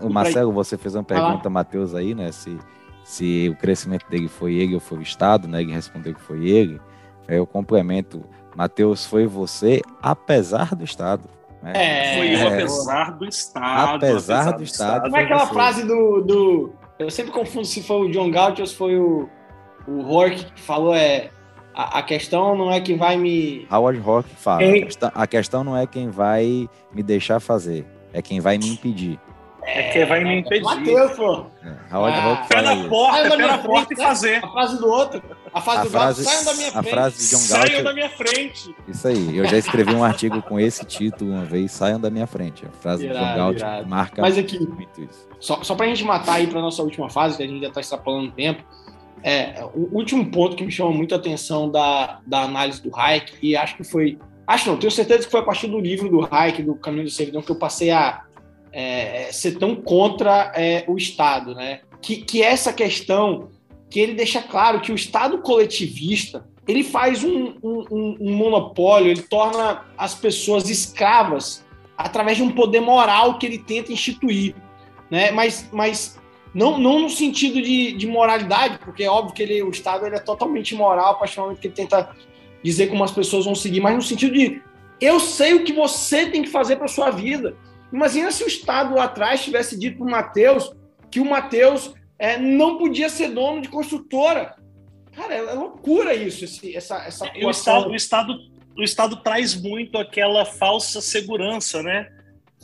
o Marcelo, você fez uma pergunta, Matheus, aí, né? Se, se o crescimento dele foi ele ou foi o Estado, né? Ele respondeu que foi ele. Eu complemento. Matheus, foi você, apesar do Estado. É, foi eu, apesar do Estado. Apesar, apesar do, Estado. Como é aquela frase do, do. Eu sempre confundo se foi o John Galt ou se foi o, o Rourke que falou: é. A, a questão não é quem vai me. Howard Rourke fala: a questão, a questão não é quem vai me deixar fazer, é quem vai me impedir. É quem vai me impedir. Mateus, pô. É, Howard ah, Rourke fala. Pé na porta, pé na porta e fazer. A frase do outro. A frase a do frase, saiam da minha frente. A frase de John Galt. Saiam da minha frente. Isso aí. Eu já escrevi um artigo com esse título uma vez, saiam da minha frente. A frase irado, de John Galt irado. marca Mas aqui, muito isso. Só, só pra gente matar aí pra nossa última fase, que a gente já tá extrapolando o tempo, é, o último ponto que me chama muito a atenção da, da análise do Hayek, e acho que foi. Acho não, tenho certeza que foi a partir do livro do Hayek, do Caminho do Servidão, que eu passei a é, ser tão contra é, o Estado, né? Que, que é essa questão que ele deixa claro que o Estado coletivista ele faz um, um, um, monopólio, ele torna as pessoas escravas através de um poder moral que ele tenta instituir, né? Mas, mas não, não no sentido de, de moralidade, porque é óbvio que ele, o Estado ele é totalmente imoral a partir do momento que ele tenta dizer como as pessoas vão seguir, mas no sentido de eu sei o que você tem que fazer para sua vida. Imagina se o Estado lá atrás tivesse dito para o Matheus que o Matheus é, não podia ser dono de construtora. Cara, é, loucura isso, esse, essa, essa o, Estado, o, Estado, o Estado traz muito aquela falsa segurança, né?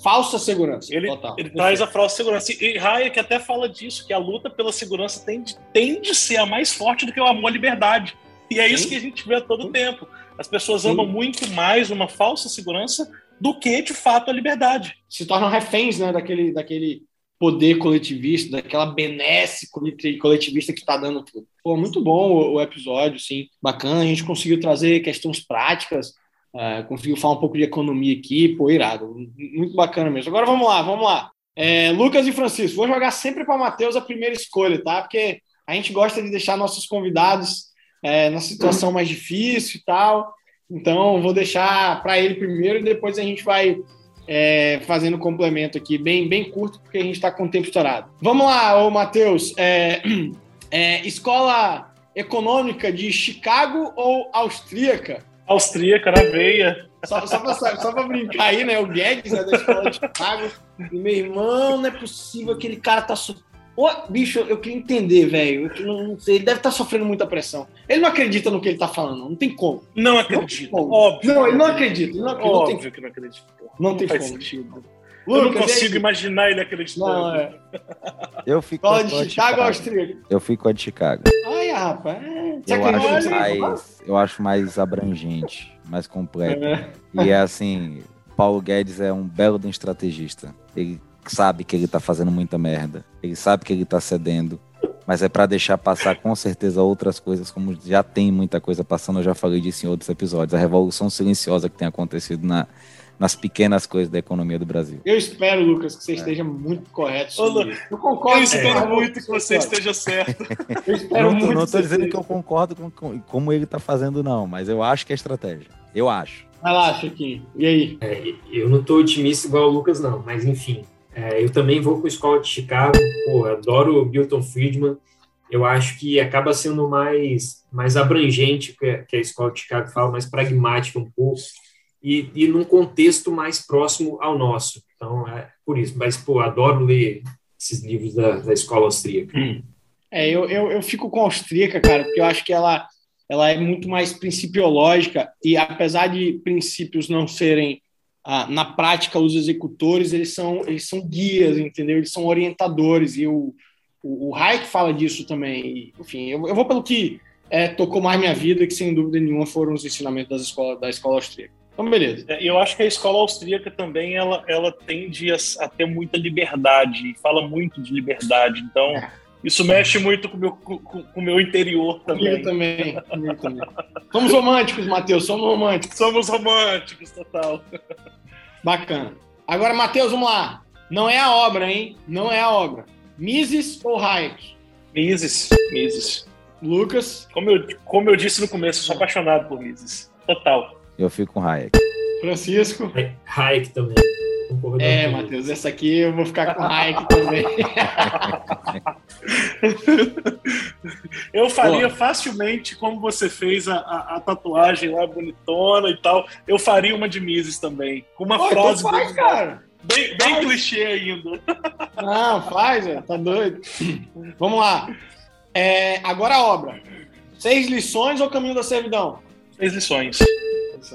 Falsa segurança. Ele, total. ele traz a falsa segurança. E Hayek até fala disso, que a luta pela segurança tende, tende a ser a mais forte do que o amor à liberdade. E é Sim. isso que a gente vê a todo Sim. tempo. As pessoas Sim. amam muito mais uma falsa segurança do que, de fato, a liberdade. Se tornam reféns né, daquele, daquele poder coletivista, daquela benesse coletivista que está dando tudo. Pô, muito bom o, o, episódio, sim. Bacana, a gente conseguiu trazer questões práticas, uh, conseguiu falar um pouco de economia aqui, pô, irado. Muito bacana mesmo. Agora vamos lá, vamos lá. É, Lucas e Francisco, vou jogar sempre para Matheus a primeira escolha, tá? Porque a gente gosta de deixar nossos convidados é, na situação mais difícil e tal. Então, vou deixar para ele primeiro e depois a gente vai é, fazendo complemento aqui, bem, bem curto, porque a gente está com o tempo estourado. Vamos lá, ô Matheus. É, é, escola econômica de Chicago ou austríaca? Austríaca, na veia. Só, só para brincar aí, né? O Guedes é da escola de Chicago. E, meu irmão, não é possível aquele cara tá. Ô, bicho, eu queria entender, velho. Não sei, ele deve estar tá sofrendo muita pressão. Ele não acredita no que ele está falando, não tem como. Não acredita, não óbvio. Não, ele não acredita. Não, óbvio não tem... que não acredita. Não, não tem faz como. sentido. Lucas, eu não consigo imaginar ele acreditando. Não, é. Eu fico Fala de Chicago ou Austríaca? Eu fico com a de Chicago. Ai, rapaz. É. Eu acho, mais, eu acho mais abrangente, mais completo. É. E é assim, Paulo Guedes é um belo de um estrategista. Ele sabe que ele tá fazendo muita merda. Ele sabe que ele tá cedendo. Mas é para deixar passar com certeza outras coisas, como já tem muita coisa passando, eu já falei disso em outros episódios. A revolução silenciosa que tem acontecido na, nas pequenas coisas da economia do Brasil. Eu espero, Lucas, que você é. esteja muito correto. Sobre eu concordo. Eu espero é. muito que você esteja certo. Eu espero não, muito. Não estou dizendo que eu concordo com, com como ele está fazendo, não, mas eu acho que é estratégia. Eu acho. Vai lá, Chiquinho. E aí? É, eu não estou otimista igual o Lucas, não, mas enfim. É, eu também vou com a escola de Chicago. Pô, adoro Milton Friedman. Eu acho que acaba sendo mais, mais abrangente que a, que a escola de Chicago fala, mais pragmática um pouco e, e num contexto mais próximo ao nosso. Então, é por isso. Mas, pô, adoro ler esses livros da, da escola austríaca. Hum. É, eu, eu, eu fico com a austríaca, cara, porque eu acho que ela, ela é muito mais principiológica e, apesar de princípios não serem ah, na prática, os executores eles são, eles são guias, entendeu? Eles são orientadores e o, o, o Hayek fala disso também. E, enfim, eu, eu, vou pelo que é, tocou mais minha vida, que sem dúvida nenhuma foram os ensinamentos das escola, da escola austríaca. Então, beleza. É, eu acho que a escola austríaca também ela, ela tende a, a ter muita liberdade, fala muito de liberdade. Então, é. Isso mexe muito com meu, o com, com meu interior também. Eu também, eu também. Somos românticos, Matheus, somos românticos. Somos românticos, total. Bacana. Agora, Matheus, vamos lá. Não é a obra, hein? Não é a obra. Mises ou Hayek? Mises. Mises. Lucas? Como eu, como eu disse no começo, eu sou apaixonado por Mises. Total. Eu fico com Hayek. Francisco? Hayek também. É, Matheus, essa aqui eu vou ficar com Hayek também. eu faria Pô. facilmente como você fez a, a, a, tatuagem lá bonitona e tal. Eu faria uma de Mises também. Com uma Pô, então frase. Faz, bem, cara. Bem, bem clichê ainda. Não, faz, tá doido. Vamos lá. É, agora a obra. Seis lições ou caminho da servidão? Seis lições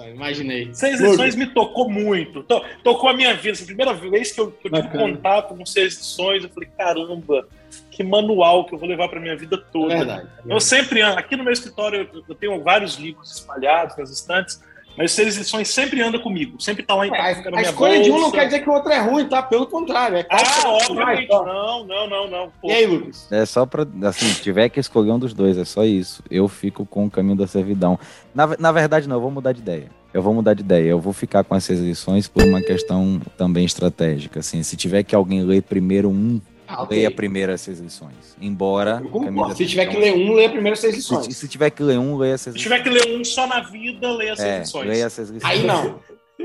imaginei. Seis lições me tocou muito. tocou a minha vida. Essa primeira vez que eu, que eu tive contato com seis lições, eu falei, caramba, que manual que eu vou levar para minha vida toda. É verdade, é Eu sempre ando. Aqui no meu escritório eu, eu tenho vários livros espalhados nas estantes. Mas seis lições sempre anda comigo, sempre tá lá em casa. É, a, a escolha bolsa. de um não quer dizer que o outro é ruim, tá? Pelo contrário. É ah, obviamente. Não, não, não, não. Pô. E aí, Lucas? É só pra, assim, se tiver que escolher um dos dois, é só isso. Eu fico com o caminho da servidão. Na, na verdade, não, eu vou mudar de ideia. Eu vou mudar de ideia. Eu vou ficar com essas lições por uma questão também estratégica. Assim, se tiver que alguém ler primeiro um ah, okay. Leia primeiro essas lições. Embora. Se tiver que ler um, leia primeiro essas lições. Se, se, tiver que ler um, leia essas lições. Se tiver que ler um só na vida, leia essas é, lições. Leia essas lições. Aí não.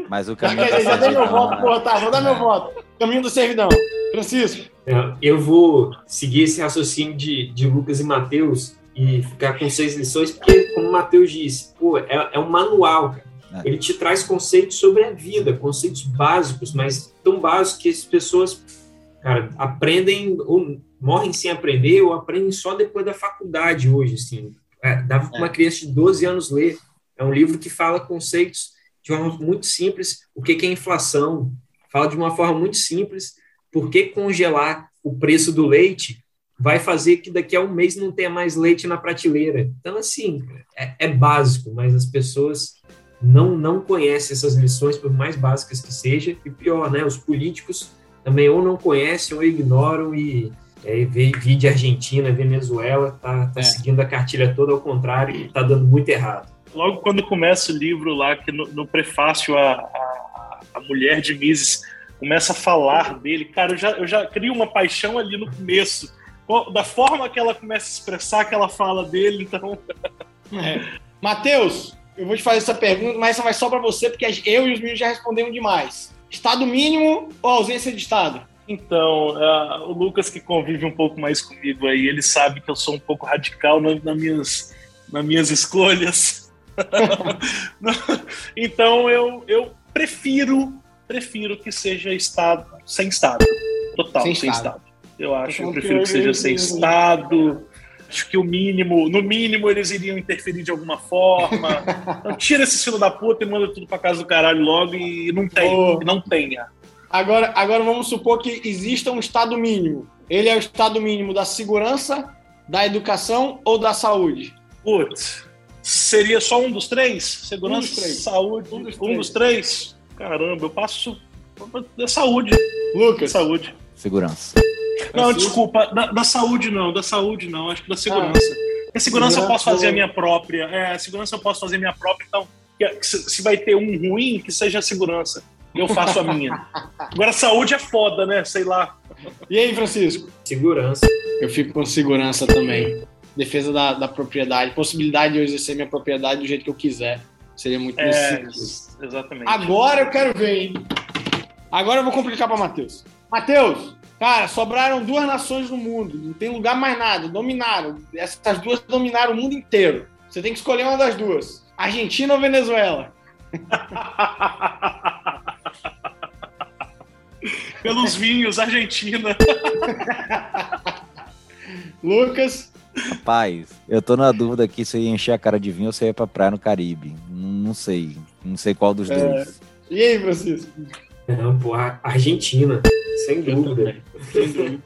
Mas o caminho. Já, já dei meu voto, porra, tá? Vou dar meu voto. Caminho do servidão. Francisco. É, eu vou seguir esse raciocínio de, de Lucas e Mateus e ficar com seis lições, porque, como o Mateus disse, pô, é, é um manual. É. Ele te traz conceitos sobre a vida, conceitos básicos, mas tão básicos que as pessoas cara, aprendem ou morrem sem aprender ou aprendem só depois da faculdade hoje, assim. É, dava para uma é. criança de 12 anos ler. É um livro que fala conceitos de uma forma muito simples. O que, que é inflação? Fala de uma forma muito simples. Por que congelar o preço do leite vai fazer que daqui a um mês não tenha mais leite na prateleira? Então, assim, é, é básico, mas as pessoas não, não conhece essas lições, por mais básicas que seja, e pior, né, os políticos também ou não conhecem ou ignoram e é, vi de Argentina, Venezuela, tá, tá é. seguindo a cartilha toda ao contrário e tá dando muito errado. Logo quando começa o livro lá, que no, no prefácio a, a, a, mulher de Mises começa a falar dele, cara, eu já, eu já crio uma paixão ali no começo, da forma que ela começa a expressar que ela fala dele, então... É. Matheus, eu vou te fazer essa pergunta, mas essa vai só para você, porque eu e os meninos já respondemos demais. Estado mínimo ou ausência de Estado? Então, uh, o Lucas que convive um pouco mais comigo aí, ele sabe que eu sou um pouco radical nas, nas minhas, nas minhas escolhas. então, eu, eu prefiro prefiro que seja Estado sem Estado. Total, sem, sem estado. estado. Eu acho, eu prefiro que seja sem Estado acho que o mínimo, no mínimo, eles iriam interferir de alguma forma. Então, tira esse filho da puta e manda tudo pra casa do caralho logo e não tem, oh. não tenha. Agora, agora vamos supor que exista um estado mínimo. Ele é o estado mínimo da segurança, da educação ou da saúde? Putz, seria só um dos três? Segurança, um dos três. saúde, um dos, um dos três? Caramba, eu passo da saúde. Lucas. Saúde. Segurança. Não, desculpa, da, da, saúde não, da saúde não, acho que da segurança. Ah, a segurança eu posso fazer a minha própria. É, a segurança eu posso fazer a minha própria, então se vai ter um ruim, que seja a segurança. Eu faço a minha. Agora, saúde é foda, né? Sei lá. E aí, Francisco? Segurança. Eu fico com segurança também. Defesa da, da propriedade, possibilidade de eu exercer minha propriedade do jeito que eu quiser. Seria muito é, Exatamente. Agora eu quero ver, hein? Agora eu vou complicar para Matheus. Matheus, Cara, sobraram duas nações no mundo, não tem lugar mais nada, dominaram. Essas duas dominaram o mundo inteiro. Você tem que escolher uma das duas: Argentina ou Venezuela? Pelos vinhos, Argentina. Lucas. Rapaz, eu tô na dúvida aqui se eu ia encher a cara de vinho ou se eu ia pra praia no Caribe. Não, sei. Não sei qual dos é... dois. E aí, Francisco? Não, pô, Argentina. Sem dúvida.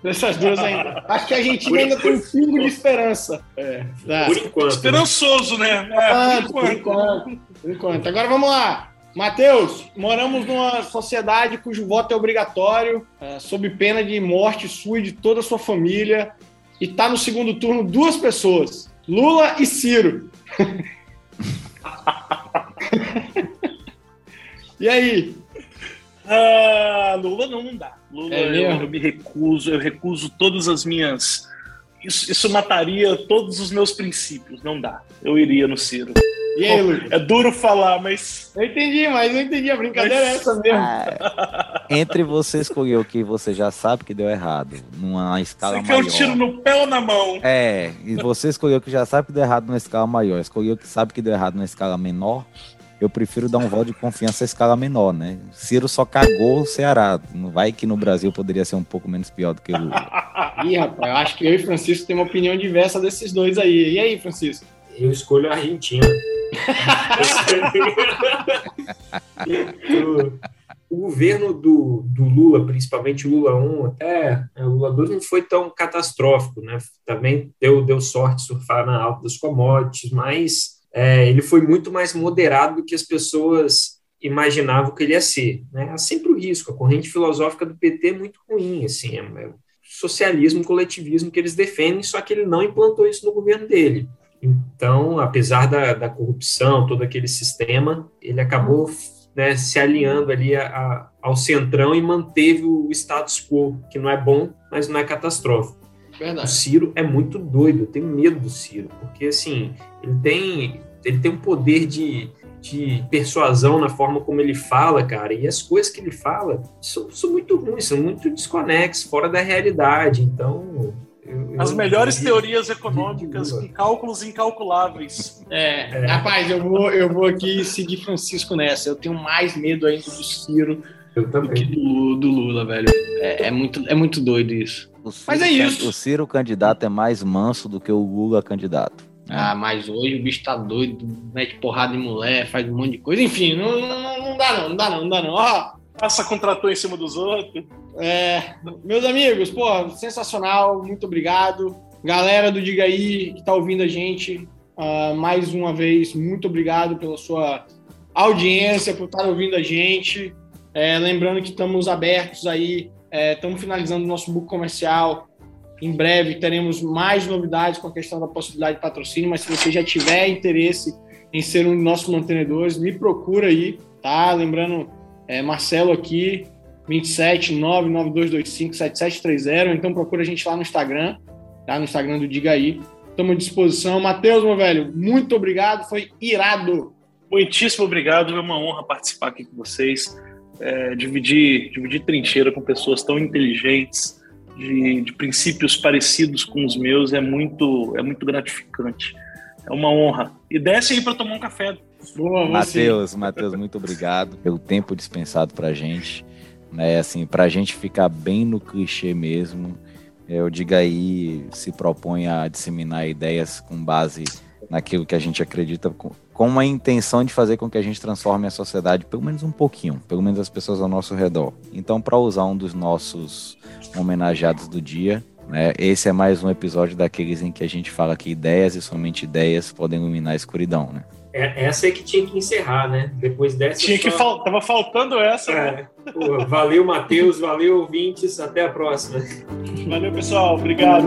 Essas duas ainda. Acho que a Argentina ainda tem um pingo de esperança. É, tá. Por enquanto. Né? Esperançoso, né? É, ah, por, enquanto. por, enquanto. por enquanto. Agora vamos lá. Matheus, moramos numa sociedade cujo voto é obrigatório, é, sob pena de morte sua e de toda a sua família. E tá no segundo turno duas pessoas: Lula e Ciro. e aí? Ah, Lula não, não dá. Lula, é eu, eu, me recuso, eu recuso todas as minhas. Isso, isso mataria todos os meus princípios. Não dá. Eu iria no Ciro. E aí, Lucas? É duro falar, mas. Eu entendi, mas eu entendi. A brincadeira mas... é essa mesmo. Ah, entre você escolher o que você já sabe que deu errado, numa escala você maior. Você quer um tiro no pé ou na mão? É, e você escolheu o que já sabe que deu errado numa escala maior, escolheu o que sabe que deu errado numa escala menor, eu prefiro dar um voto de confiança à escala menor, né? Ciro só cagou o Ceará. Não vai que no Brasil poderia ser um pouco menos pior do que o Lula. Ih, rapaz, eu acho que eu e Francisco temos uma opinião diversa desses dois aí. E aí, Francisco? Eu escolho a Argentina. o governo do, do, Lula, principalmente o Lula 1, até é, o Lula 2 não foi tão catastrófico, né? Também deu, deu sorte surfar na alta das commodities, mas é, ele foi muito mais moderado do que as pessoas imaginavam que ele ia ser. Né? Há sempre o risco, a corrente filosófica do PT é muito ruim, assim, é, é socialismo, coletivismo que eles defendem, só que ele não implantou isso no governo dele. Então, apesar da, da corrupção, todo aquele sistema, ele acabou né, se alinhando ali a, a, ao centrão e manteve o status quo, que não é bom, mas não é catastrófico. Verdade. O Ciro é muito doido, eu tenho medo do Ciro, porque assim, ele tem ele tem um poder de, de persuasão na forma como ele fala, cara, e as coisas que ele fala são, são muito ruins, são muito desconexas, fora da realidade. Então, eu, As melhores teorias econômicas com cálculos incalculáveis. É, é, rapaz, eu vou, eu vou aqui seguir Francisco nessa. Eu tenho mais medo ainda do Ciro do que do, do Lula, velho. É, é, muito, é muito doido isso. Mas é isso. O Ciro candidato é mais manso do que o Lula candidato. Ah, mas hoje o bicho tá doido, mete porrada em mulher, faz um monte de coisa. Enfim, não, não, não dá não, não dá não, não dá não. Ó, Passa contratou em cima dos outros. É, meus amigos, pô, sensacional, muito obrigado. Galera do Diga aí, que tá ouvindo a gente, uh, mais uma vez, muito obrigado pela sua audiência, por estar ouvindo a gente. É, lembrando que estamos abertos aí, é, estamos finalizando o nosso book comercial. Em breve teremos mais novidades com a questão da possibilidade de patrocínio, mas se você já tiver interesse em ser um de nossos mantenedores, me procura aí, tá? Lembrando, é, Marcelo aqui, 27 99225 7730, então procura a gente lá no Instagram, tá? No Instagram do Diga aí. Estamos à disposição. Matheus, meu velho, muito obrigado, foi irado. Muitíssimo obrigado, é uma honra participar aqui com vocês, é, dividir, dividir trincheira com pessoas tão inteligentes, de, de, princípios parecidos com os meus, é muito, é muito gratificante. É uma honra. E desce aí para tomar um café. Boa, Matheus, Matheus, muito obrigado pelo tempo dispensado para a gente. Né, assim, para a gente ficar bem no clichê mesmo, eu diga aí se propõe a disseminar ideias com base naquilo que a gente acredita com a intenção de fazer com que a gente transforme a sociedade pelo menos um pouquinho, pelo menos as pessoas ao nosso redor. Então, para usar um dos nossos homenageados do dia, né, esse é mais um episódio daqueles em que a gente fala que ideias e somente ideias podem iluminar a escuridão, né? É, essa é que tinha que encerrar, né? Depois dessa. Tinha que fal... tava faltando essa. É. Né? Pô, valeu, Matheus, valeu, ouvintes, até a próxima. Valeu, pessoal, obrigado.